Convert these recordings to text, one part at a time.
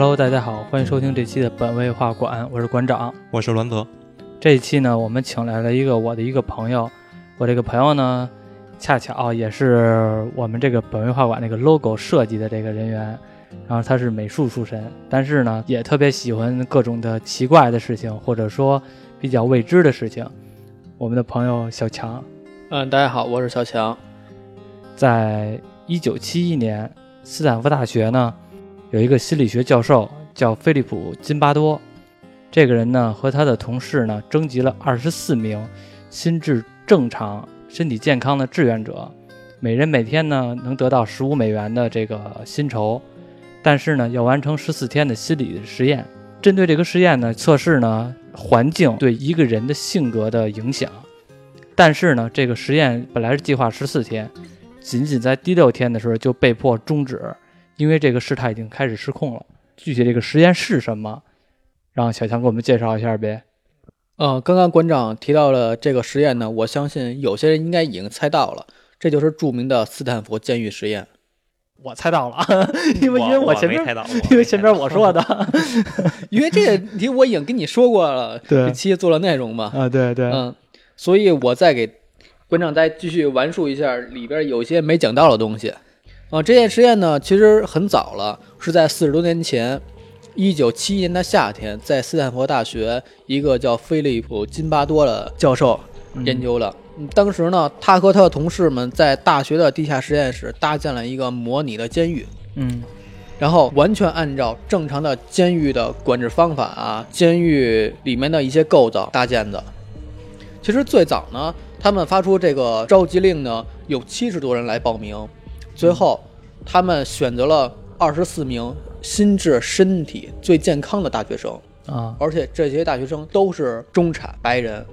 Hello，大家好，欢迎收听这期的本位画馆，我是馆长。我是栾泽。这一期呢，我们请来了一个我的一个朋友，我这个朋友呢，恰巧也是我们这个本位画馆那个 logo 设计的这个人员，然后他是美术出身，但是呢，也特别喜欢各种的奇怪的事情，或者说比较未知的事情。我们的朋友小强，嗯，大家好，我是小强。在一九七一年，斯坦福大学呢有一个心理学教授叫菲利普·金巴多，这个人呢和他的同事呢征集了二十四名心智正常、身体健康的志愿者，每人每天呢能得到十五美元的这个薪酬，但是呢要完成十四天的心理实验。针对这个实验呢，测试呢环境对一个人的性格的影响，但是呢这个实验本来是计划十四天。仅仅在第六天的时候就被迫终止，因为这个事态已经开始失控了。具体这个实验是什么，让小强给我们介绍一下呗。嗯，刚刚馆长提到了这个实验呢，我相信有些人应该已经猜到了，这就是著名的斯坦福监狱实验。我猜到了，因 为因为我前面猜到，因为前面我说的 因为这个题我已经跟你说过了，对这期做了内容嘛，啊，对对，嗯，所以我再给馆长再继续完述一下里边有些没讲到的东西。啊，这件实验呢其实很早了，是在四十多年前，一九七一年的夏天，在斯坦福大学一个叫菲利普·金巴多的教授研究的。嗯当时呢，他和他的同事们在大学的地下实验室搭建了一个模拟的监狱，嗯然后完全按照正常的监狱的管制方法啊，监狱里面的一些构造搭建的。其实最早呢，他们发出这个召集令呢，有七十多人来报名，最后他们选择了二十四名心智身体最健康的大学生，啊，而且这些大学生都是中产白人，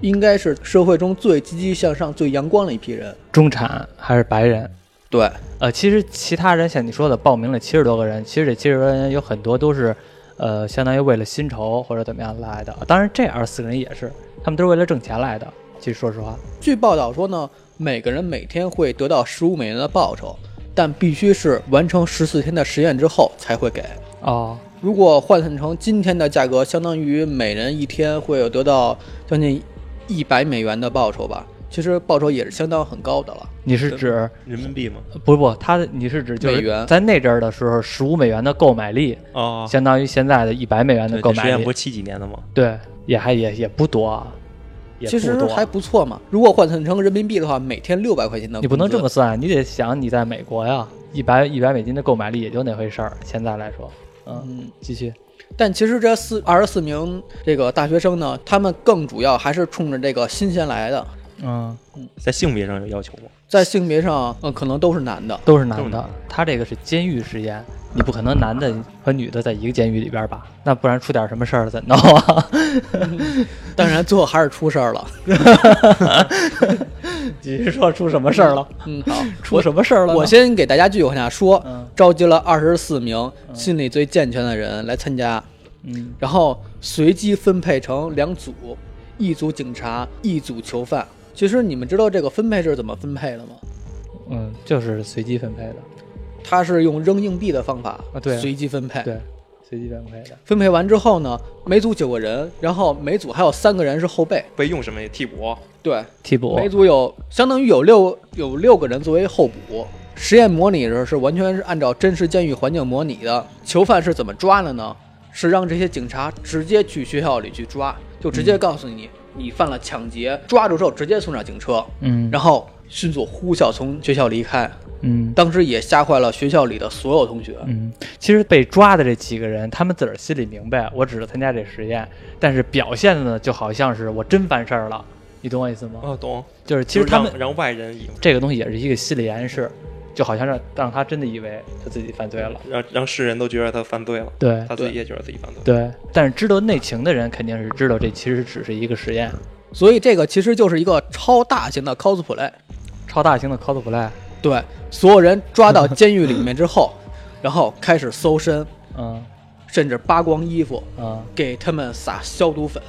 应该是社会中最积极向上、最阳光的一批人。中产还是白人？对，呃，其实其他人像你说的报名了七十多个人，其实这七十多个人有很多都是，呃，相当于为了薪酬或者怎么样来的。当然，这二十四个人也是，他们都是为了挣钱来的。其实说实话，据报道说呢，每个人每天会得到十五美元的报酬，但必须是完成十四天的实验之后才会给。哦，如果换算成今天的价格，相当于每人一天会有得到将近一百美元的报酬吧。其实报酬也是相当很高的了。你是指人民币吗？不不，他你是指就是美元在那阵儿的时候，十五美元的购买力，哦，相当于现在的一百美元的购买力实验不是，七几年的吗？对，也还也也不多啊，也其实还不错嘛。如果换算成人民币的话，每天六百块钱的。你不能这么算，你得想你在美国呀，一百一百美金的购买力也就那回事儿。现在来说，嗯，嗯，继续，但其实这四二十四名这个大学生呢，他们更主要还是冲着这个新鲜来的。嗯，在性别上有要求吗？在性别上，嗯，可能都是男的。都是男的。他这个是监狱实验，你不可能男的和女的在一个监狱里边吧？那不然出点什么事儿了怎弄啊？当然，最后还是出事儿了。你是说出什么事儿了？嗯，好，出什么事儿了呢？我先给大家继续往下说。嗯召集了二十四名心理最健全的人来参加，嗯然后随机分配成两组，一组警察，一组囚犯。其实你们知道这个分配是怎么分配的吗？嗯，就是随机分配的，他是用扔硬币的方法啊对随机分配。对，随机分配的。分配完之后呢，每组九个人，然后每组还有三个人是后备。备用什么替补？对，替补每组有相当于有六有六个人作为候补。实验模拟时是完全是按照真实监狱环境模拟的。囚犯是怎么抓的呢？是让这些警察直接去学校里去抓，就直接告诉你、你犯了抢劫，抓住之后直接送上警车，嗯，然后迅速呼啸从学校离开。嗯当时也吓坏了学校里的所有同学。嗯，其实被抓的这几个人，他们自个儿心里明白，我只是参加这实验，但是表现的呢，就好像是我真犯事儿了，你懂我意思吗？哦，懂。就是其实他们让让外人以为这个东西也是一个心理暗示，就好像让让他真的以为他自己犯罪了。让让世人都觉得他犯罪了，对他自己也觉得自己犯罪。对，但是知道内情的人肯定是知道这其实只是一个实验，所以这个其实就是一个超大型的 cosplay。超大型的 cosplay。对，所有人抓到监狱里面之后，然后开始搜身，嗯甚至扒光衣服，嗯，给他们撒消毒粉，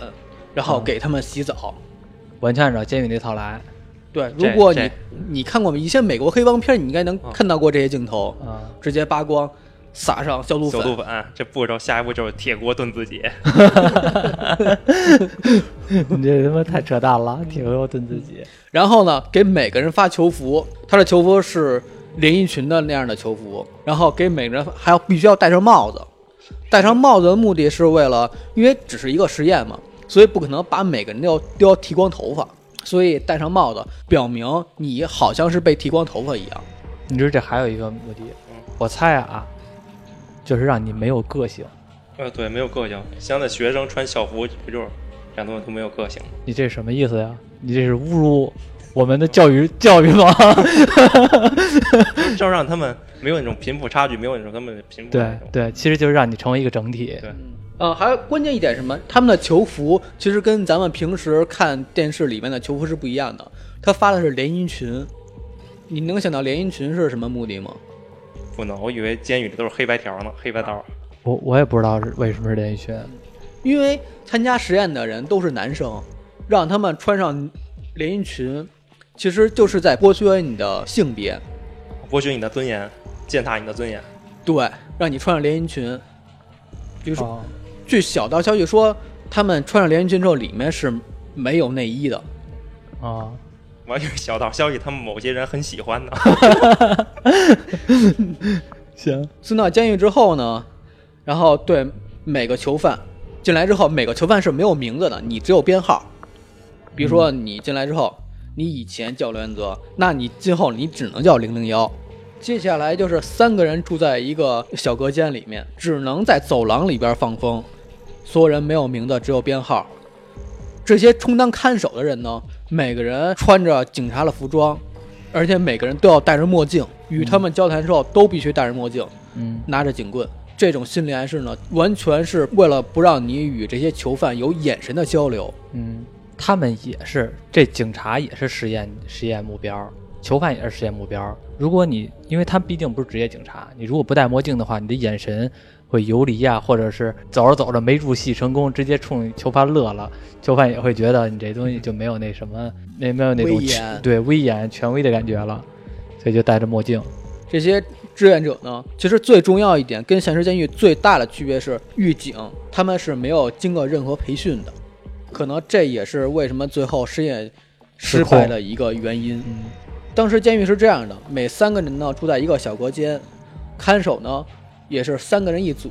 然后嗯给他们洗澡。完全按照监狱那套来。对，如果你你看过一些美国黑帮片，你应该能嗯看到过这些镜头，啊直接扒光，撒上消毒粉，消毒粉，这步骤下一步就是铁锅炖自己。你这他妈太扯淡了，铁锅炖自己。然后呢，给每个人发球服，他的球服是连衣裙的那样的球服，然后给每个人还要必须要戴上帽子。戴上帽子的目的是为了，因为只是一个实验嘛，所以不可能把每个人都要都要剃光头发，所以戴上帽子表明你好像是被剃光头发一样。你知道这还有一个目的，我猜啊，就是让你没有个性。呃，对，没有个性。现在学生穿校服不就是让他们都没有个性吗？你这什么意思呀？你这是侮辱我们的教育教育吗？就让他们没有那种贫富差距，没有那种他们贫富。对对，其实就是让你成为一个整体。对呃，还有关键一点什么？他们的球服其实跟咱们平时看电视里面的球服是不一样的，他发的是连衣裙。你能想到连衣裙是什么目的吗？不能，我以为监狱里都是黑白条呢，黑白道。我我也不知道是为什么是连衣裙。因为参加实验的人都是男生，让他们穿上连衣裙，其实就是在剥削你的性别。剥削你的尊严，践踏你的尊严。对，让你穿上连衣裙。比如说，哦据小道消息说，他们穿上连衣裙之后，里面是没有内衣的。啊，我以为小道消息，他们某些人很喜欢呢。行，送到监狱之后呢，然后对每个囚犯进来之后，每个囚犯是没有名字的，你只有编号。比如说你进来之后，你以前叫刘元泽，那你今后你只能叫零零幺。接下来就是三个人住在一个小隔间里面，只能在走廊里边放风，所有人没有名字，只有编号。这些充当看守的人呢，每个人穿着警察的服装，而且每个人都要戴着墨镜，与他们交谈的时候都必须戴着墨镜。嗯拿着警棍。这种心理暗示呢，完全是为了不让你与这些囚犯有眼神的交流。嗯，他们也是，这警察也是实验实验目标，囚犯也是实验目标。如果你，因为他们毕竟不是职业警察，你如果不戴墨镜的话，你的眼神会游离呀、或者是走着走着没入戏成功，直接冲囚犯乐了，囚犯也会觉得你这东西就没有那什么，那没有那种威严对威严权威的感觉了，所以就戴着墨镜。这些志愿者呢，其实最重要一点，跟现实监狱最大的区别是，狱警他们是没有经过任何培训的，可能这也是为什么最后实验失败的一个原因。嗯当时监狱是这样的，每三个人呢住在一个小隔间，看守呢也是三个人一组，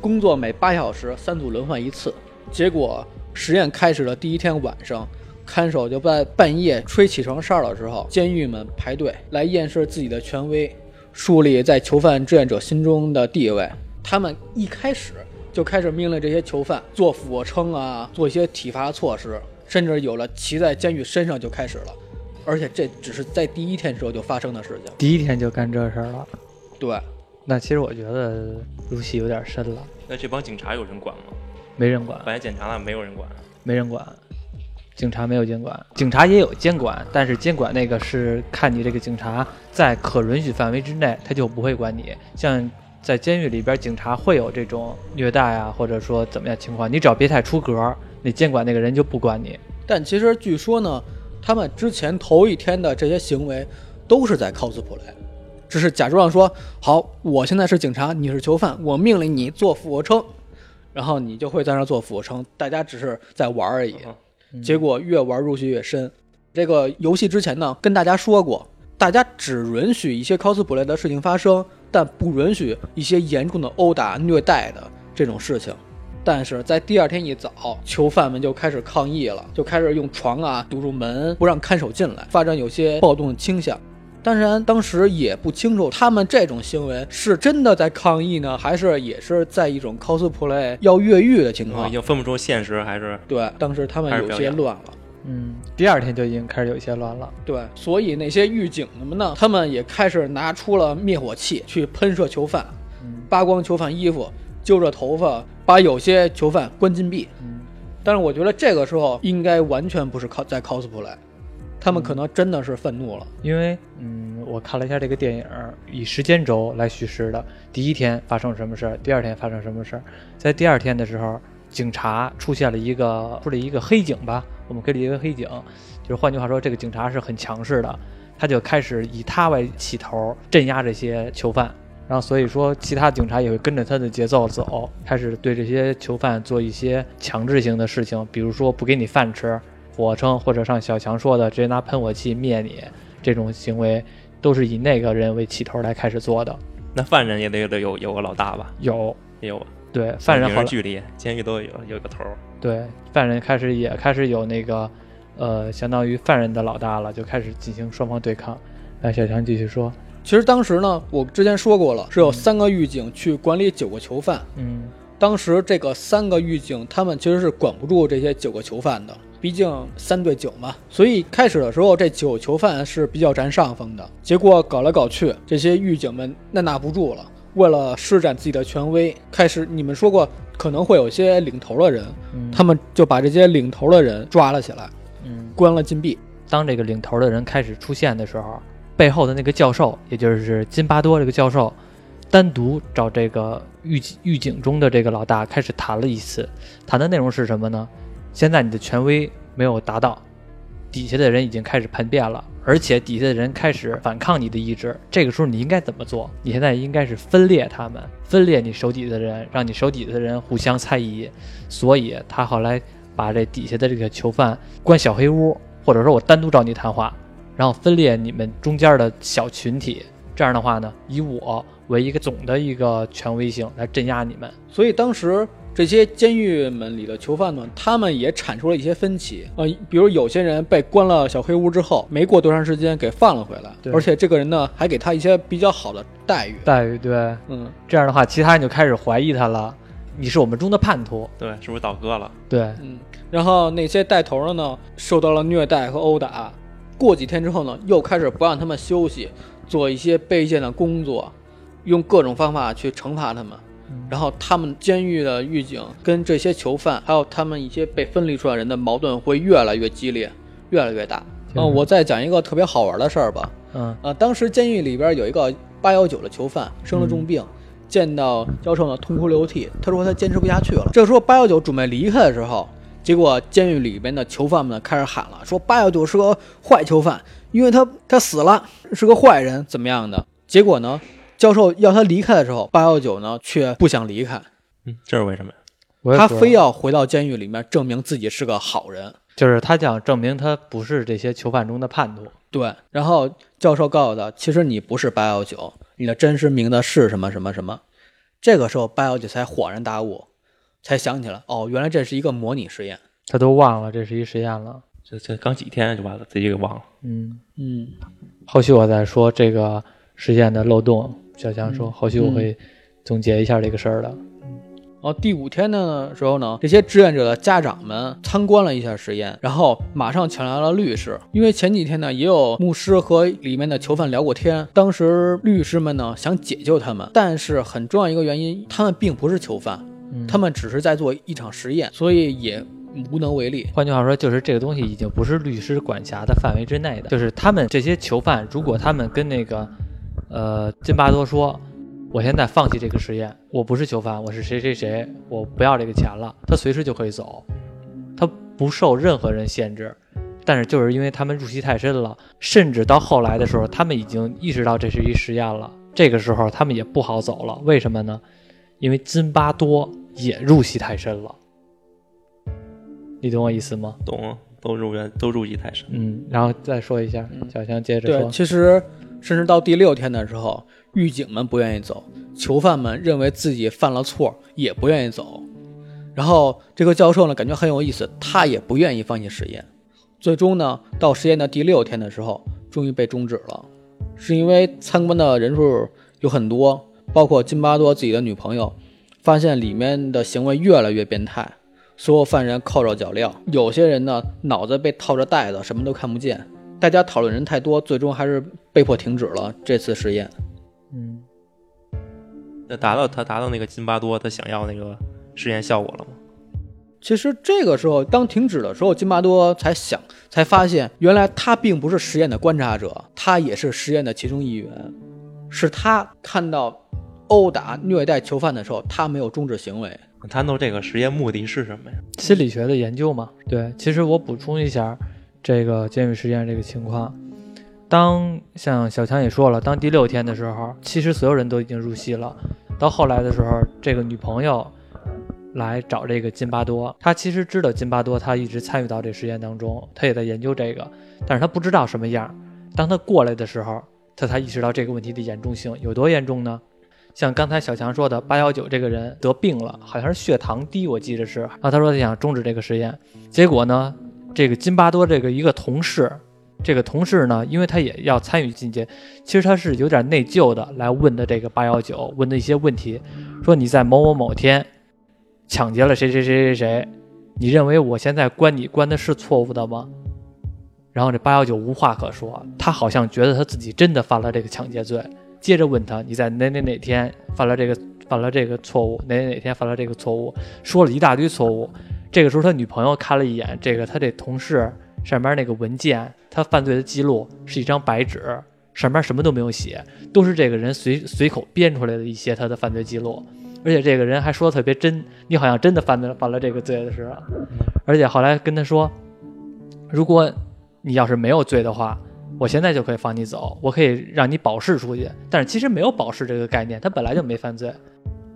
工作每八小时，三组轮换一次。结果实验开始的第一天晚上，看守就在半夜吹起床哨的时候，监狱们排队来验视自己的权威，树立在囚犯志愿者心中的地位。他们一开始就开始命令这些囚犯做俯卧撑啊，做一些体罚措施，甚至有了骑在监狱身上就开始了。而且这只是在第一天时候就发生的事情。第一天就干这事儿了，对，那其实我觉得入戏有点深了，那这帮警察有人管吗？没人管。本来检查了没有人管。没人管，警察没有监管，警察也有监管，但是监管那个是看你这个警察在可允许范围之内，他就不会管你。像在监狱里边，警察会有这种虐待啊，或者说怎么样情况，你只要别太出格，那监管那个人就不管你。但其实据说呢，他们之前头一天的这些行为都是在 cosplay，只是假装说好，我现在是警察，你是囚犯，我命令你做俯卧撑，然后你就会在那儿做俯卧撑，大家只是在玩而已。结果越玩入戏越深。这个游戏之前呢，跟大家说过，大家只允许一些 cosplay 的事情发生，但不允许一些严重的殴打、虐待的这种事情。但是在第二天一早，囚犯们就开始抗议了，就开始用床啊堵住门，不让看守进来，发展有些暴动倾向。当然，当时也不清楚他们这种行为是真的在抗议呢，还是也是在一种 cosplay 要越狱的情况已。经分不出现实还是对，当时他们有些乱了。嗯，第二天就已经开始有些乱了。对，所以那些狱警们呢，他们也开始拿出了灭火器去喷射囚犯，嗯扒光囚犯衣服，揪着头发，把有些囚犯关禁闭。嗯，但是我觉得这个时候应该完全不是 cos 在 cosplay，他们可能真的是愤怒了。因为嗯，我看了一下这个电影，以时间轴来叙事的。第一天发生什么事儿，第二天发生什么事儿。在第二天的时候，警察出现了一个出了一个黑警吧，我们可以理解为黑警，就是换句话说，这个警察是很强势的，他就开始以他为起头镇压这些囚犯。然后所以说其他警察也会跟着他的节奏走，开始对这些囚犯做一些强制性的事情，比如说不给你饭吃，俯卧撑，或者像小强说的直接拿喷火器灭你，这种行为都是以那个人为起头来开始做的。那犯人也得得有有个老大吧？有，有。对，犯人好距离监狱都有有个头儿。对，犯人开始也开始有那个，呃，相当于犯人的老大了，就开始进行双方对抗。来，小强继续说。其实当时呢，我之前说过了，是有三个狱警去管理九个囚犯。嗯，当时这个三个狱警他们其实是管不住这些九个囚犯的，毕竟三对九嘛。所以开始的时候，这九囚犯是比较占上风的。结果搞来搞去，这些狱警们按捺不住了，为了施展自己的权威，开始你们说过可能会有些领头的人，嗯他们就把这些领头的人抓了起来，嗯，关了禁闭。当这个领头的人开始出现的时候，背后的那个教授，也就是金巴多这个教授，单独找这个狱狱警中的这个老大开始谈了一次，谈的内容是什么呢？现在你的权威没有达到，底下的人已经开始叛变了，而且底下的人开始反抗你的意志。这个时候你应该怎么做？你现在应该是分裂他们，分裂你手底下的人，让你手底下的人互相猜疑。所以他后来把这底下的这个囚犯关小黑屋，或者说我单独找你谈话，然后分裂你们中间的小群体。这样的话呢，以我为一个总的一个权威性来镇压你们。所以当时这些监狱们里的囚犯们，他们也产出了一些分歧。呃，比如有些人被关了小黑屋之后，没过多长时间给放了回来，而且这个人呢还给他一些比较好的待遇。待遇对，嗯，这样的话，其他人就开始怀疑他了，你是我们中的叛徒。对，是不是倒戈了？对，嗯，然后那些带头的呢，受到了虐待和殴打。过几天之后呢，又开始不让他们休息，做一些卑贱的工作，用各种方法去惩罚他们。然后他们监狱的狱警跟这些囚犯，还有他们一些被分离出来的人的矛盾会越来越激烈，越来越大。嗯、嗯我再讲一个特别好玩的事儿吧。嗯呃，当时监狱里边有一个八幺九的囚犯生了重病，见到教授呢痛哭流涕，他说他坚持不下去了。这时候八幺九准备离开的时候，结果监狱里边的囚犯们开始喊了，说八幺九是个坏囚犯，因为他他死了，是个坏人，怎么样的？结果呢，教授要他离开的时候，八幺九呢却不想离开，嗯，这是为什么呀？他非要回到监狱里面证明自己是个好人。就是他想证明他不是这些囚犯中的叛徒。对，然后教授告诉他，其实你不是八幺九，你的真实名字是什么什么什么。这个时候八幺九才恍然大悟，才想起来，哦，原来这是一个模拟实验。他都忘了这是一实验了。这这刚几天就把自己给忘了。嗯，嗯，后续我再说这个实验的漏洞。小强说，后续我会总结一下这个事儿的。然后第五天的时候呢，这些志愿者的家长们参观了一下实验，然后马上请来了律师，因为前几天呢也有牧师和里面的囚犯聊过天，当时律师们呢想解救他们，但是很重要一个原因，他们并不是囚犯，嗯他们只是在做一场实验，所以也无能为力。换句话说，就是这个东西已经不是律师管辖的范围之内的。就是他们这些囚犯，如果他们跟那个呃津巴多说，我现在放弃这个实验，我不是囚犯，我是谁谁谁，我不要这个钱了，他随时就可以走，他不受任何人限制。但是就是因为他们入戏太深了，甚至到后来的时候，他们已经意识到这是一实验了，这个时候他们也不好走了。为什么呢？因为津巴多也入戏太深了。你懂我意思吗？懂，都入院都入戏太深。嗯，然后再说一下，小强接着对，说。其实甚至到第六天的时候，狱警们不愿意走，囚犯们认为自己犯了错，也不愿意走。然后这个教授呢，感觉很有意思，他也不愿意放弃实验。最终呢，到实验的第六天的时候，终于被终止了，是因为参观的人数有很多，包括津巴多自己的女朋友，发现里面的行为越来越变态，所有犯人扣着脚镣，有些人呢脑子被套着袋子，什么都看不见。大家讨论人太多，最终还是被迫停止了这次实验。嗯，那达到他达到那个津巴多他想要那个实验效果了吗？其实这个时候，当停止的时候，津巴多才想，才发现原来他并不是实验的观察者，他也是实验的其中一员。是他看到殴打、虐待囚犯的时候，他没有终止行为。他弄这个实验目的是什么呀？心理学的研究嘛。对，其实我补充一下这个监狱实验这个情况。当像小强也说了，当第六天的时候，其实所有人都已经入戏了。到后来的时候，这个女朋友来找这个金巴多，她其实知道金巴多，他一直参与到这实验当中，他也在研究这个，但是他不知道什么样。当他过来的时候，他才意识到这个问题的严重性有多严重呢？像刚才小强说的，八幺九这个人得病了，好像是血糖低，我记得是。然后他说他想终止这个实验，结果呢，这个金巴多这个一个同事，这个同事呢，因为他也要参与进去，其实他是有点内疚的，来问的这个八幺九问的一些问题，说你在某某某天抢劫了谁谁谁谁谁，你认为我现在关你关的是错误的吗？然后这八幺九无话可说，他好像觉得他自己真的犯了这个抢劫罪。接着问他，你在哪哪哪天犯了这个犯了这个错误？哪哪哪天犯了这个错误？说了一大堆错误。这个时候，他女朋友看了一眼这个他这同事上面那个文件，他犯罪的记录是一张白纸，上面什么都没有写，都是这个人随随口编出来的一些他的犯罪记录。而且这个人还说的特别真，你好像真的犯了犯了这个罪的似的。而且后来跟他说，如果你要是没有罪的话。我现在就可以放你走，我可以让你保释出去。但是其实没有保释这个概念，他本来就没犯罪。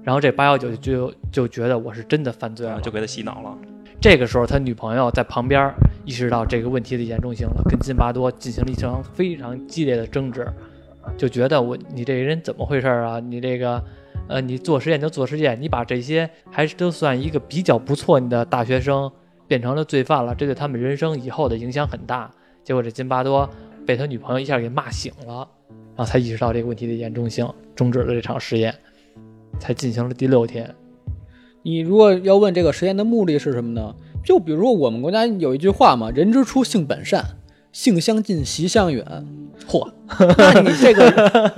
然后这八幺九就就觉得我是真的犯罪了，就给他洗脑了。这个时候，他女朋友在旁边意识到这个问题的严重性了，跟金巴多进行了一场非常激烈的争执，就觉得我你这个人怎么回事啊？你这个，呃，你做实验就做实验，你把这些还是都算一个比较不错你的大学生变成了罪犯了，这对他们人生以后的影响很大。结果这金巴多。被他女朋友一下给骂醒了，然后才意识到这个问题的严重性，终止了这场实验，才进行了第六天。你如果要问这个实验的目的是什么呢？就比如我们国家有一句话嘛，“人之初，性本善，性相近，习相远。”嚯，那你这个，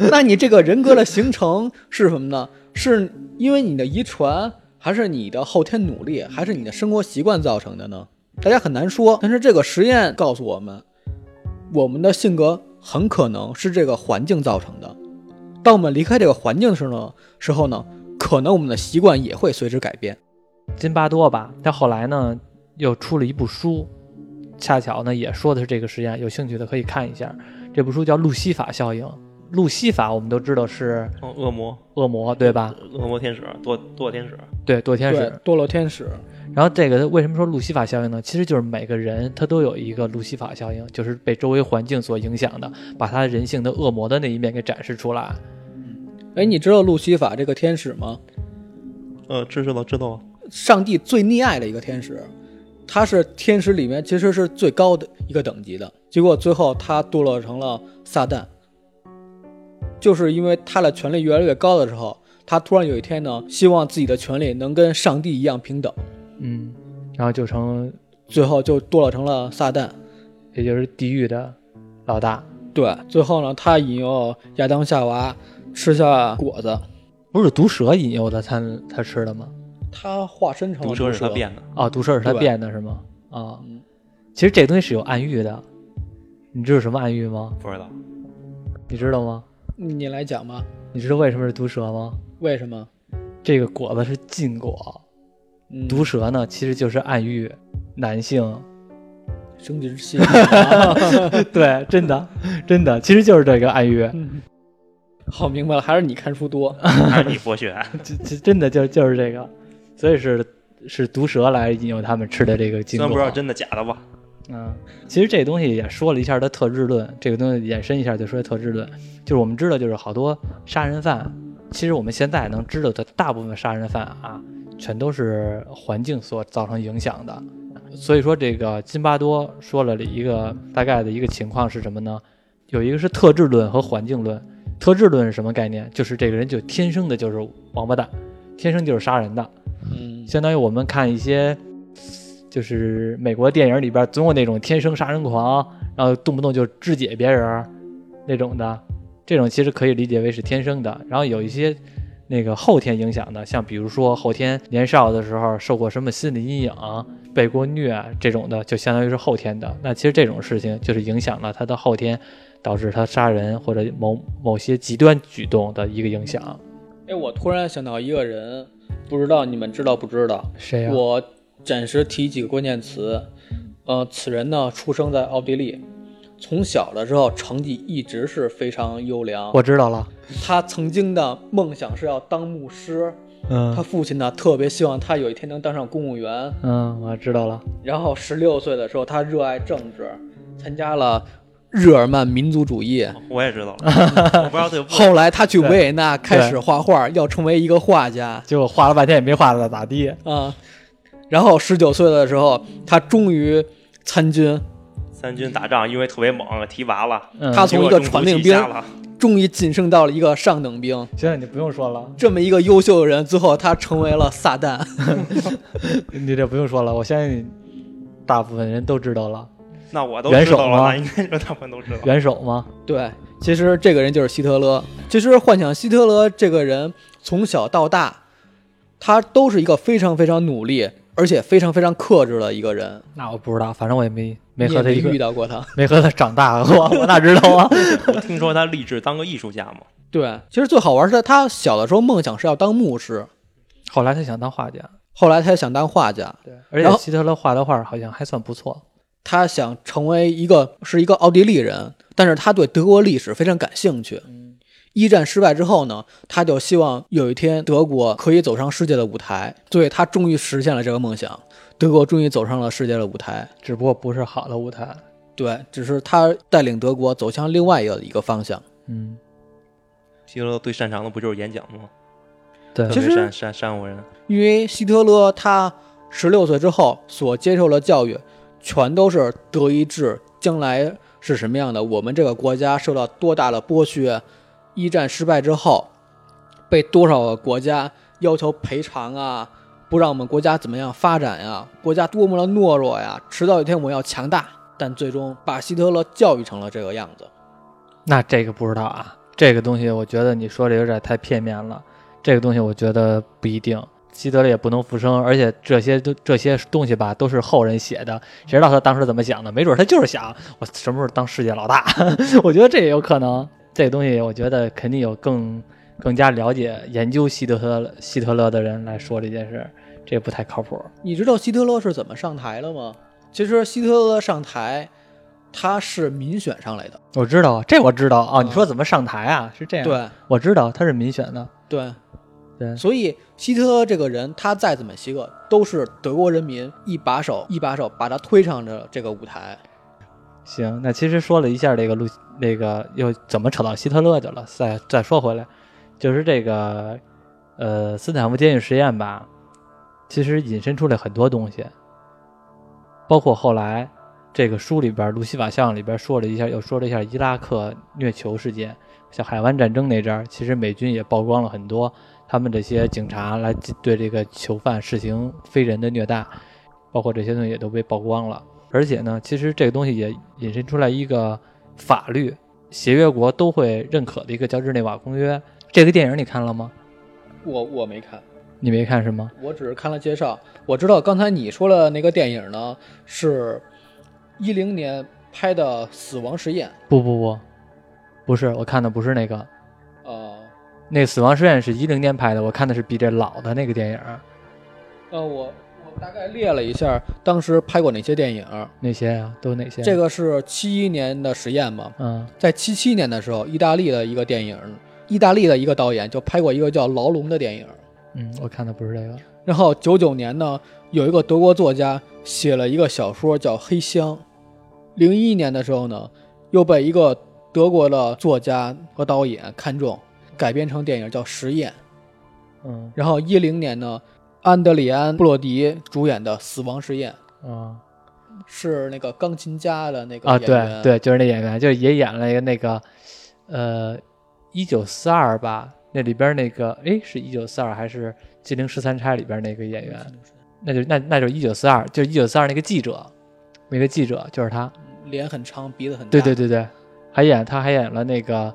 那你这个人格的形成是什么呢？是因为你的遗传，还是你的后天努力，还是你的生活习惯造成的呢？大家很难说。但是这个实验告诉我们。我们的性格很可能是这个环境造成的。当我们离开这个环境的时候呢，时候呢，可能我们的习惯也会随之改变。津巴多吧，他后来呢又出了一部书，恰巧呢也说的是这个实验。有兴趣的可以看一下，这部书叫《路西法效应》。路西法我们都知道是恶魔，恶魔对吧？恶魔天使，堕堕天使，对，堕天使，堕落天使。然后这个为什么说路西法效应呢？其实就是每个人他都有一个路西法效应，就是被周围环境所影响的，把他人性的恶魔的那一面给展示出来。哎，你知道路西法这个天使吗？呃，知道知道。上帝最溺爱的一个天使，他是天使里面其实是最高的一个等级的，结果最后他堕落成了撒旦。就是因为他的权力越来越高的时候，他突然有一天呢，希望自己的权力能跟上帝一样平等。嗯，然后就成，最后就堕落成了撒旦，也就是地狱的老大。对，最后呢，他引诱亚当夏娃吃下果子，不是毒蛇引诱的，他他吃的吗？他化身成毒蛇是他变的啊，毒蛇是他变的，是吗？啊，其实这东西是有暗喻的，你知道什么暗喻吗？不知道，你知道吗？你来讲吧。你知道为什么是毒蛇吗？为什么？这个果子是禁果。毒蛇呢，其实就是暗喻男性生殖器。对，真的，真的，其实就是这个暗喻。好，明白了，还是你看书多，还是你博学。这这真的就就是这个，所以是是毒蛇来引诱他们吃的这个禁果。不知道真的假的吧？嗯，其实这东西也说了一下它特质论，这个东西延伸一下就说特质论，就是我们知道，就是好多杀人犯，其实我们现在能知道的大部分杀人犯啊。全都是环境所造成影响的，所以说这个金巴多说了一个大概的一个情况是什么呢？有一个是特质论和环境论。特质论是什么概念？就是这个人就天生的就是王八蛋，天生就是杀人的。嗯，相当于我们看一些，就是美国电影里边总有那种天生杀人狂，然后动不动就肢解别人那种的，这种其实可以理解为是天生的。然后有一些。那个后天影响的，像比如说后天年少的时候受过什么心理阴影，被过虐这种的，就相当于是后天的。那其实这种事情就是影响了他的后天，导致他杀人或者某某些极端举动的一个影响。哎，我突然想到一个人，不知道你们知道不知道？谁呀？我暂时提几个关键词。呃，此人呢出生在奥地利，从小的时候成绩一直是非常优良。我知道了。他曾经的梦想是要当牧师。嗯。他父亲呢，特别希望他有一天能当上公务员。嗯，我知道了。然后十六岁的时候，他热爱政治，参加了日耳曼民族主义。我也知道了。我不知道他。后来他去维也纳开始画画，要成为一个画家。结果画了半天也没画的咋地啊。然后十九岁的时候，他终于参军。参军打仗，因为特别猛，提拔了。他从一个传令兵，终于晋升到了一个上等兵。行，你不用说了。这么一个优秀的人，最后他成为了撒旦。你这不用说了，我相信大部分人都知道了。那我都元首吗？应该说大部分都知道。元首吗？对，其实这个人就是希特勒。其实幻想希特勒这个人从小到大，他都是一个非常非常努力。而且非常非常克制的一个人，那我不知道，反正我也没没和他遇到过他，没和他长大过，我哪知道啊？我听说他立志当个艺术家嘛。对，其实最好玩是他小的时候梦想是要当牧师，后来他想当画家，后来他想当画家。对，而且希特勒画的画好像还算不错。他想成为一个是一个奥地利人，但是他对德国历史非常感兴趣。一战失败之后呢，他就希望有一天德国可以走上世界的舞台，所以他终于实现了这个梦想。德国终于走上了世界的舞台，只不过不是好的舞台。对，只是他带领德国走向另外一个一个方向。嗯，希特勒最擅长的不就是演讲吗？对，其实善善善乎人。因为希特勒他十六岁之后所接受的教育，全都是德意志将来是什么样的，我们这个国家受到多大的剥削。一战失败之后，被多少个国家要求赔偿啊？不让我们国家怎么样发展呀？国家多么的懦弱呀！迟早有一天我们要强大，但最终把希特勒教育成了这个样子。那这个不知道啊，这个东西我觉得你说的有点太片面了。这个东西我觉得不一定，希特勒也不能复生，而且这些都这些东西吧，都是后人写的，谁知道他当时怎么想的？没准他就是想我什么时候当世界老大。我觉得这也有可能。这个东西，我觉得肯定有更更加了解研究希特勒希特勒的人来说这件事，这不太靠谱。你知道希特勒是怎么上台的吗？其实希特勒上台，他是民选上来的。我知道，这我知道啊。你说怎么上台啊？是这样。对，我知道他是民选的。对，对。所以希特勒这个人，他再怎么邪恶，都是德国人民一把手一把手把他推上了这个舞台。行，那其实说了一下这个路，那个又怎么扯到希特勒去了？再再说回来，就是这个，呃，斯坦福监狱实验吧，其实引申出来很多东西，包括后来这个书里边《路西法像》里边说了一下，又说了一下伊拉克虐囚事件，像海湾战争那阵儿，其实美军也曝光了很多他们这些警察来对这个囚犯实行非人的虐待，包括这些东西也都被曝光了。而且呢，其实这个东西也引申出来一个法律，协约国都会认可的一个叫《日内瓦公约》。这个电影你看了吗？我我没看，你没看是吗？我只是看了介绍。我知道刚才你说了那个电影呢，是一零年拍的《死亡实验》。不不不，不是，我看的不是那个。哦，那个《死亡实验》是一零年拍的，我看的是比这老的那个电影。呃，我。大概列了一下，当时拍过哪些电影？哪些啊？都哪些？这个是七一年的实验嘛？嗯，在七七年的时候，意大利的一个电影，意大利的一个导演就拍过一个叫《牢笼》的电影。嗯，我看的不是这个。然后九九年呢，有一个德国作家写了一个小说叫《黑箱》。零一年的时候呢，又被一个德国的作家和导演看中，改编成电影叫《实验》。嗯，然后一零年呢。安德里安·布洛迪主演的《死亡实验》嗯，是那个钢琴家的那个啊，对对，就是那演员，就也演了一个那个，呃，一九四二吧，那里边那个，哎，是一九四二还是《金陵十三钗》里边那个演员？那就那那就一九四二，就是一九四二那个记者，那个记者就是他，脸很长，鼻子很大，对对对对，还演他还演了那个《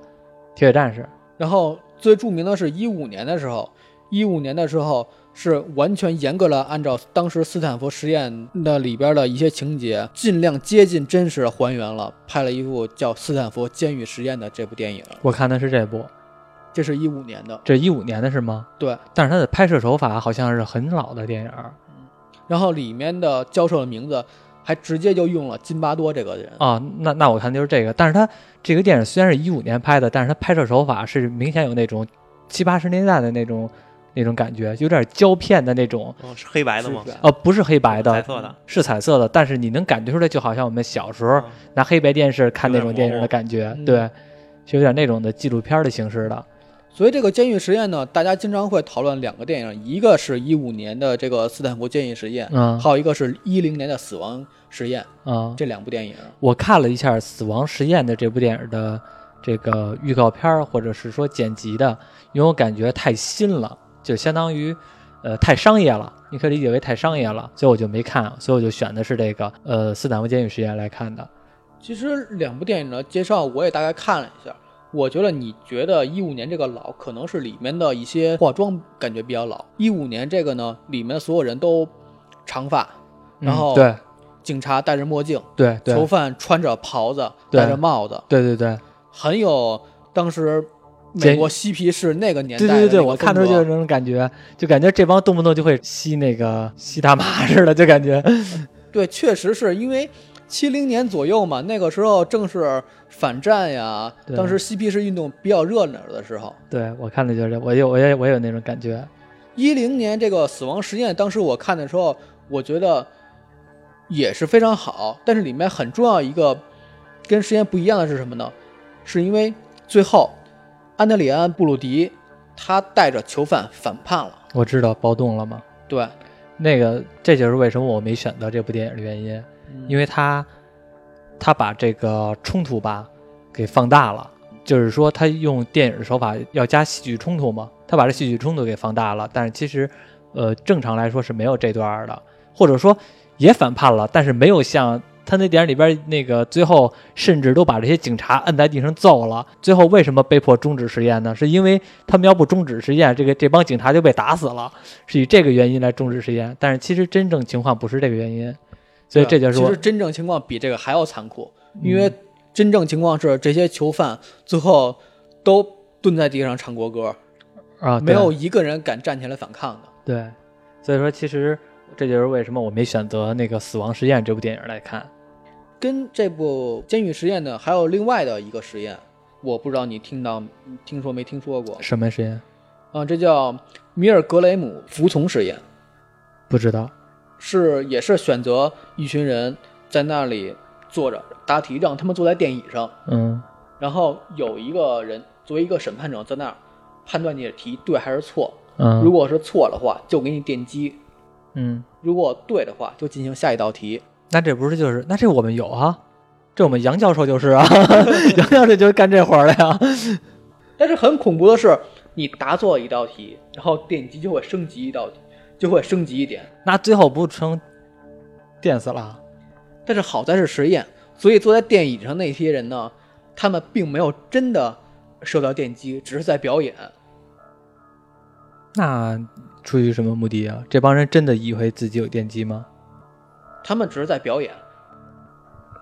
铁血战士》，然后最著名的是一五年的时候，一五年的时候。是完全严格了按照当时斯坦福实验那里边的一些情节，尽量接近真实的还原了，拍了一部叫《斯坦福监狱实验》的这部电影。我看的是这部，这是一五年的，这一五年的是吗？对，但是它的拍摄手法好像是很老的电影。然后里面的教授的名字还直接就用了津巴多这个人。啊，那那我看就是这个，但是他这个电影虽然是一五年拍的，但是他拍摄手法是明显有那种七八十年代的那种那种感觉，有点胶片的那种，哦，是黑白的吗？是吧呃，不是黑白的，彩色的，是彩色的，但是你能感觉出来，就好像我们小时候嗯。拿黑白电视看那种电影的感觉，嗯。对，是有点那种的纪录片的形式的。所以这个监狱实验呢，大家经常会讨论两个电影，一个是一五年的这个斯坦福监狱实验，嗯。还有一个是一零年的死亡实验。啊，这两部电影，我看了一下《死亡实验》的这部电影的这个预告片儿，或者是说剪辑的，因为我感觉太新了，就相当于呃太商业了，你可以理解为太商业了，所以我就没看，所以我就选的是这个呃斯坦福监狱实验来看的。其实两部电影的介绍我也大概看了一下，我觉得你觉得一五年这个老，可能是里面的一些化妆感觉比较老。一五年这个呢，里面所有人都长发，然后嗯对警察戴着墨镜，对对。囚犯穿着袍子，对。戴着帽子，对对对。很有当时美国嬉皮士那个年代对对对对，那个我看风格。出就是那种感觉，就感觉这帮动不动就会吸那个 吸大麻似的，就感觉。对，确实是因为七零年左右嘛，那个时候正是反战呀，对。当时嬉皮士运动比较热闹的时候。对我看的就是我有我也我也有那种感觉。一零年这个死亡实验，当时我看的时候，我觉得也是非常好，但是里面很重要一个跟实验不一样的是什么呢？是因为最后安德里安·布鲁迪他带着囚犯反叛了。我知道暴动了吗？对，那个，这就是为什么我没选择这部电影的原因，因为他他把这个冲突吧给放大了，就是说他用电影的手法要加戏剧冲突嘛，他把这戏剧冲突给放大了，但是其实呃正常来说是没有这段儿的，或者说也反叛了，但是没有像。他那电影里边那个最后甚至都把这些警察摁在地上揍了。最后为什么被迫终止实验呢？是因为他们要不终止实验，这个这帮警察就被打死了。是以这个原因来终止实验，但是其实真正情况不是这个原因，所以这就是其实真正情况比这个还要残酷，因为真正情况是这些囚犯最后都蹲在地上唱国歌，啊没有一个人敢站起来反抗的。对对，所以说其实这就是为什么我没选择那个《死亡实验》这部电影来看。跟这部监狱实验呢，还有另外的一个实验，我不知道你听到听说没听说过什么实验？啊？这叫米尔格雷姆服从实验，不知道。是也是选择一群人在那里坐着答题，让他们坐在电椅上，嗯然后有一个人作为一个审判者在那儿判断你的题对还是错。嗯，如果是错的话，就给你电击；嗯，如果对的话，就进行下一道题。那这不是就是那这我们有啊？这我们杨教授就是啊，杨教授就是干这活儿的呀。但是很恐怖的是，你答错一道题，然后电机就会升级一道题，就会升级一点。那最后不成电死了？但是好在是实验，所以坐在电椅上那些人呢，他们并没有真的受到电击，只是在表演。那出于什么目的啊？这帮人真的以为自己有电击吗？他们只是在表演。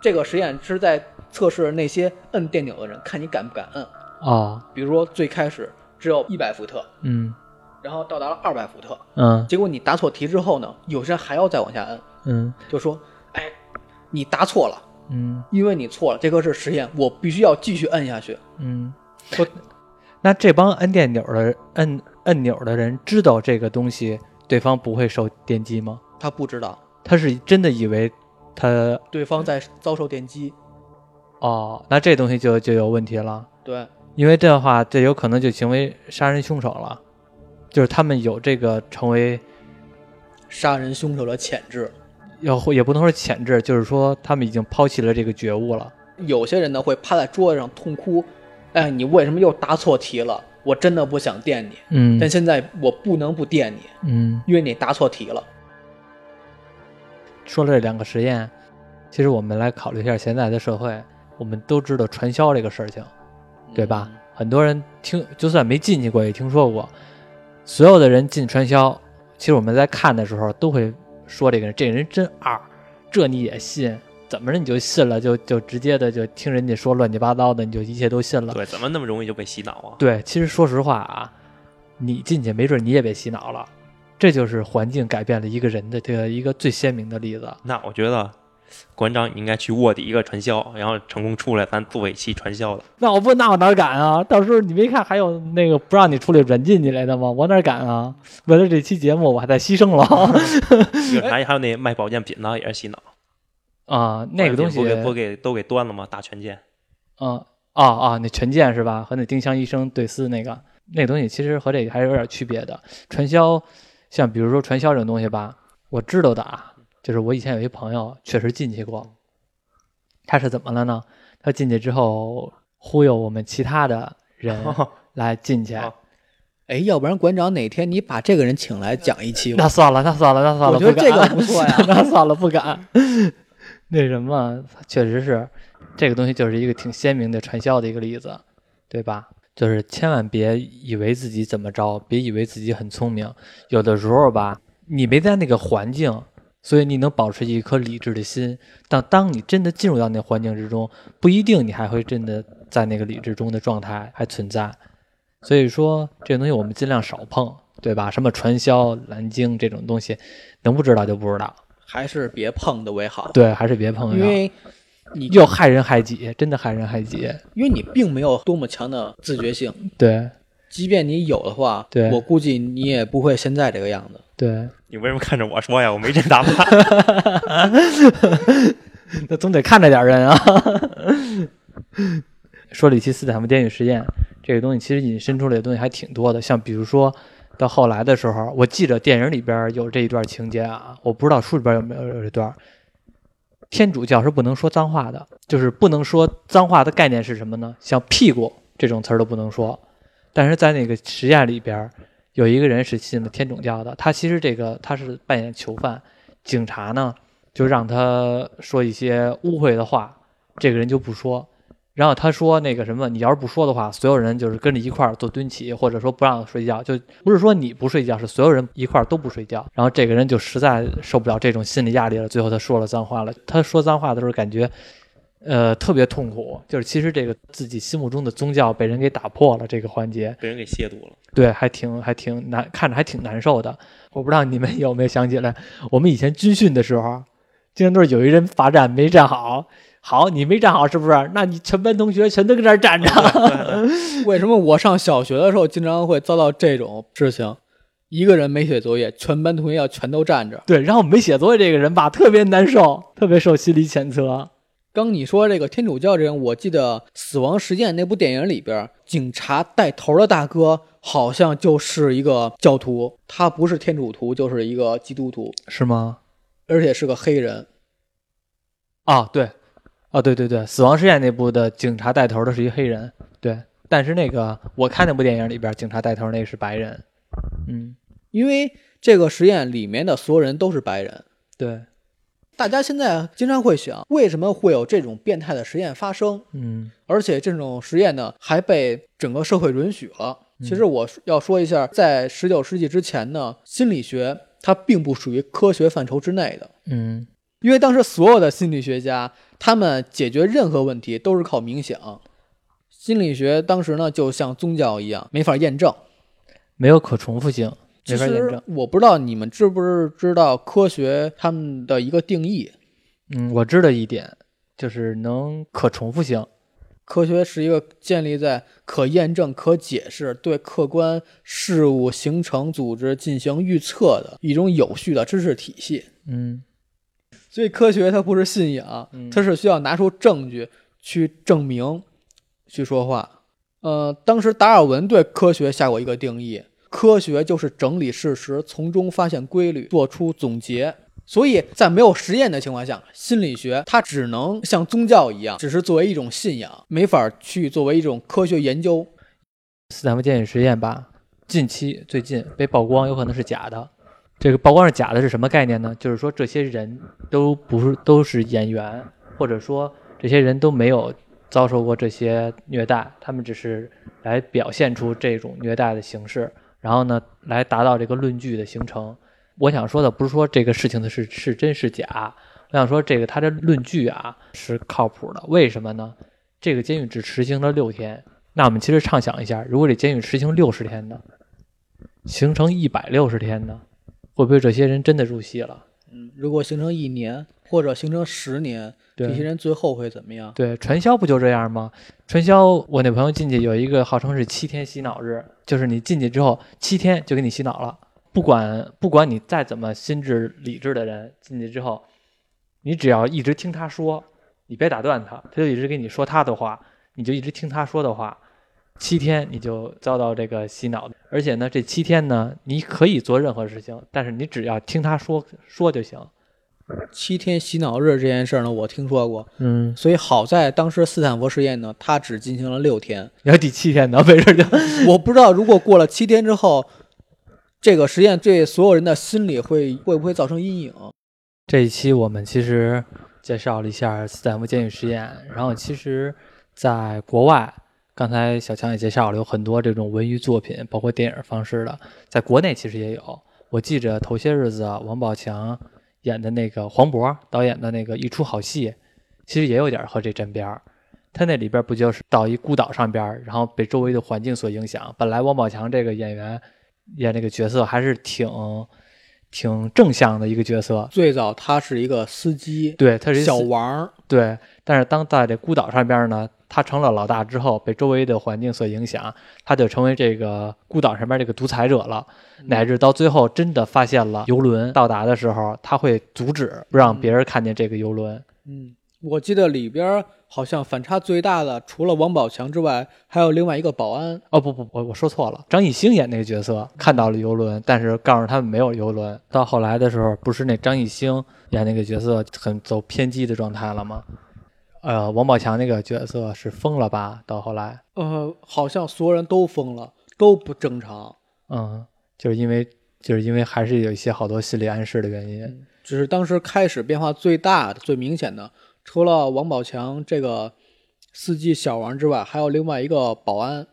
这个实验是在测试那些摁电钮的人，看你敢不敢摁。哦，比如说最开始只有一百伏特，嗯然后到达了二百伏特，嗯结果你答错题之后呢，有些人还要再往下摁，嗯就说：“哎，你答错了，嗯因为你错了，这个是实验，我必须要继续摁下去。嗯说。那这帮摁电钮的摁摁钮的人知道这个东西对方不会受电击吗？”他不知道他是真的以为他对方在遭受电击，哦，那这东西就就有问题了，对，因为这样的话，这有可能就成为杀人凶手了，就是他们有这个成为杀人凶手的潜质。要也不能说潜质，就是说他们已经抛弃了这个觉悟了。有些人呢会趴在桌子上痛哭：“哎，你为什么又答错题了？我真的不想电你，嗯但现在我不能不电你，嗯，因为你答错题了。说了这两个实验，其实我们来考虑一下现在的社会，我们都知道传销这个事情，对吧？很多人听，就算没进去过也听说过。所有的人进传销，其实我们在看的时候都会说这个人，这个人真二，这你也信？怎么着你就信了？就就直接的就听人家说乱七八糟的，你就一切都信了。对，怎么那么容易就被洗脑啊？对，其实说实话啊，你进去没准你也被洗脑了。这就是环境改变了一个人的这个一个最鲜明的例子。那我觉得馆长，你应该去卧底一个传销，然后成功出来，咱做一期传销的。那我不，那我哪敢啊？到时候你没看还有那个不让你出来软禁你来的吗？我哪敢啊？为了这期节目，我还在牺牲了 还还有那卖保健品的也是洗脑啊！那个东西不给不给都给端了吗？大权健。嗯啊啊，那权健是吧？和那丁香医生对撕那个那个东西，其实和这个还是有点区别的。传销，像比如说传销这种东西吧，我知道的啊。就是我以前有一朋友确实进去过，他是怎么了呢？他进去之后忽悠我们其他的人 来进去。哎，要不然馆长哪天你把这个人请来讲一期？那算了，那算了，那算了。我觉得这个不错呀。那算了，不敢。那什么，确实是这个东西就是一个挺鲜明的传销的一个例子，对吧？就是千万别以为自己怎么着，别以为自己很聪明。有的时候吧，你没在那个环境。所以你能保持一颗理智的心，但当你真的进入到那环境之中，不一定你还会真的在那个理智中的状态还存在。所以说这东西我们尽量少碰，对吧？什么传销、蓝鲸这种东西，能不知道就不知道，还是别碰的为好。对，还是别碰，因为你又害人害己，真的害人害己。因为你并没有多么强的自觉性。对，即便你有的话，对我估计你也不会现在这个样子。对。你为什么看着我说呀？我没这打扮，那总得看着点人啊。说了一期斯坦福监狱实验，这个东西其实引申出来的东西还挺多的。像比如说到后来的时候，我记得电影里边有这一段情节啊，我不知道书里边有没有有这段。天主教是不能说脏话的，就是不能说脏话的概念是什么呢？像屁股这种词儿都不能说。但是在那个实验里边。有一个人是信了天主教的，他其实这个他是扮演囚犯，警察呢就让他说一些污秽的话，这个人就不说，然后他说那个什么，你要是不说的话，所有人就是跟着一块儿做蹲起，或者说不让睡觉，就不是说你不睡觉，是所有人一块儿都不睡觉。然后这个人就实在受不了这种心理压力了，最后他说了脏话了。他说脏话的时候感觉。呃，特别痛苦，就是其实这个自己心目中的宗教被人给打破了，这个环节被人给亵渎了，对，还挺还挺难看着，还挺难受的。我不知道你们有没有想起来，我们以前军训的时候，经常都是有一人罚站没站好，好，你没站好是不是？那你全班同学全都搁这儿站着。为什么我上小学的时候经常会遭到这种事情？一个人没写作业，全班同学要全都站着。对，然后没写作业这个人吧，特别难受，特别受心理谴责。刚你说这个天主教这人，我记得《死亡实验》那部电影里边，警察带头的大哥好像就是一个教徒，他不是天主徒，就是一个基督徒，是吗？而且是个黑人。啊，对，啊，对对对，《死亡实验》那部的警察带头的是一黑人，对。但是那个我看那部电影里边，警察带头那个是白人。嗯，因为这个实验里面的所有人都是白人。对。大家现在经常会想，为什么会有这种变态的实验发生？嗯，而且这种实验呢，还被整个社会允许了。其实我要说一下，在十九世纪之前呢，心理学它并不属于科学范畴之内的。嗯，因为当时所有的心理学家，他们解决任何问题都是靠冥想。心理学当时呢，就像宗教一样，没法验证，没有可重复性。没法验证我不知道你们知不知知道科学他们的一个定义。嗯，我知道一点，就是能可重复性。科学是一个建立在可验证、可解释、对客观事物形成、组织进行预测的一种有序的知识体系。嗯，所以科学它不是信仰，它是需要拿出证据去证明、去说话。呃，当时达尔文对科学下过一个定义。科学就是整理事实，从中发现规律，做出总结。所以在没有实验的情况下，心理学它只能像宗教一样，只是作为一种信仰，没法去作为一种科学研究。斯坦福监狱实验吧，近期最近被曝光，有可能是假的。这个曝光是假的是什么概念呢？就是说这些人都不是都是演员，或者说这些人都没有遭受过这些虐待，他们只是来表现出这种虐待的形式。然后呢，来达到这个论据的形成。我想说的不是说这个事情的是是真是假，我想说这个他的论据啊是靠谱的。为什么呢？这个监狱只实行了六天，那我们其实畅想一下，如果这监狱实行六十天呢，形成一百六十天呢，会不会这些人真的入戏了？嗯，如果形成一年，或者形成十年，这些人最后会怎么样？对，传销不就这样吗？传销，我那朋友进去有一个号称是七天洗脑日，就是你进去之后七天就给你洗脑了，不管不管你再怎么心智理智的人，进去之后，你只要一直听他说，你别打断他，他就一直跟你说他的话，你就一直听他说的话，七天你就遭到这个洗脑，而且呢，这七天呢，你可以做任何事情，但是你只要听他说说就行。七天洗脑日这件事儿呢，我听说过，嗯，所以好在当时斯坦福实验呢，他只进行了六天。然后第七天呢，没事就 我不知道如果过了七天之后，这个实验对所有人的心理会会不会造成阴影？这一期我们其实介绍了一下斯坦福监狱实验，然后其实在国外，刚才小强也介绍了，有很多这种文娱作品，包括电影方式的，在国内其实也有。我记着头些日子啊王宝强演的那个黄渤导演的那个一出好戏，其实也有点和这沾边儿。他那里边不就是到一孤岛上边儿，然后被周围的环境所影响。本来王宝强这个演员演这个角色还是挺挺正向的一个角色，最早他是一个司机，对，他是一小王儿，对，但是当在这孤岛上边呢，他成了老大之后，被周围的环境所影响，他就成为这个孤岛上面这个独裁者了，乃至到最后真的发现了游轮到达的时候，他会阻止不让别人看见这个游轮。嗯，我记得里边好像反差最大的，除了王宝强之外，还有另外一个保安。哦不不，我我说错了，张艺兴演那个角色看到了游轮，但是告诉他们没有游轮。到后来的时候，不是那张艺兴演那个角色很走偏激的状态了吗？呃，王宝强那个角色是疯了吧？到后来，呃，好像所有人都疯了，都不正常。嗯，就是因为就是因为还是有一些好多心理暗示的原因。只是当时开始变化最大的、最明显的，除了王宝强这个司机小王之外，还有另外一个保安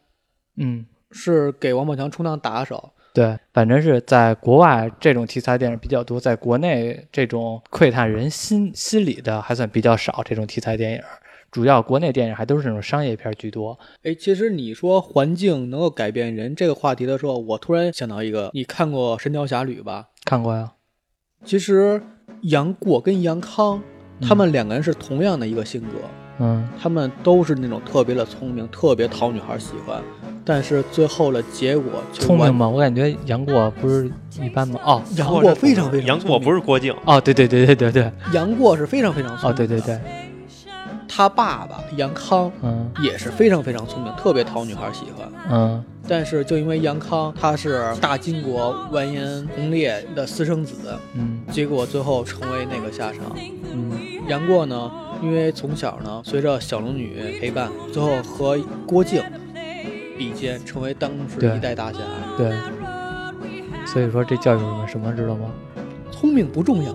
嗯，是给王宝强充当打手。对，反正是在国外这种题材电影比较多，在国内这种窥探人心心理的还算比较少。这种题材电影，主要国内电影还都是那种商业片居多。哎，其实你说环境能够改变人这个话题的时候，我突然想到一个，你看过《神雕侠侣》吧？看过呀？其实杨过跟杨康，他们两个人是同样的一个性格，嗯，他们都是那种特别的聪明，特别讨女孩喜欢，但是最后的结果。聪明吗？我感觉杨过不是一般吗？哦杨过非常非常杨过不是是郭靖，哦，对对对对对对，杨过是非常非常聪明哦对对对，他爸爸杨康嗯也是非常非常聪明，特别讨女孩喜欢。嗯但是就因为杨康他是大金国完颜洪烈的私生子，嗯结果最后成为那个下场。嗯杨过呢，因为从小呢随着小龙女陪伴，最后和郭靖比肩，成为当时对一代大侠。对，所以说这教育我们什么知道吗？聪明不重要，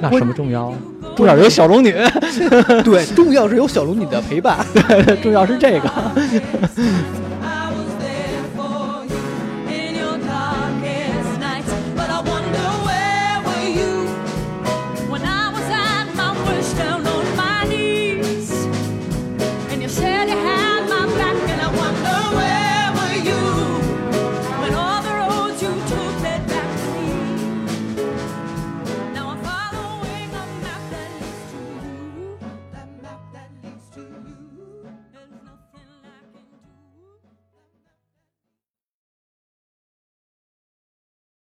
那什么重要？重要有小龙女，对，重要是有小龙女的陪伴。重要是这个。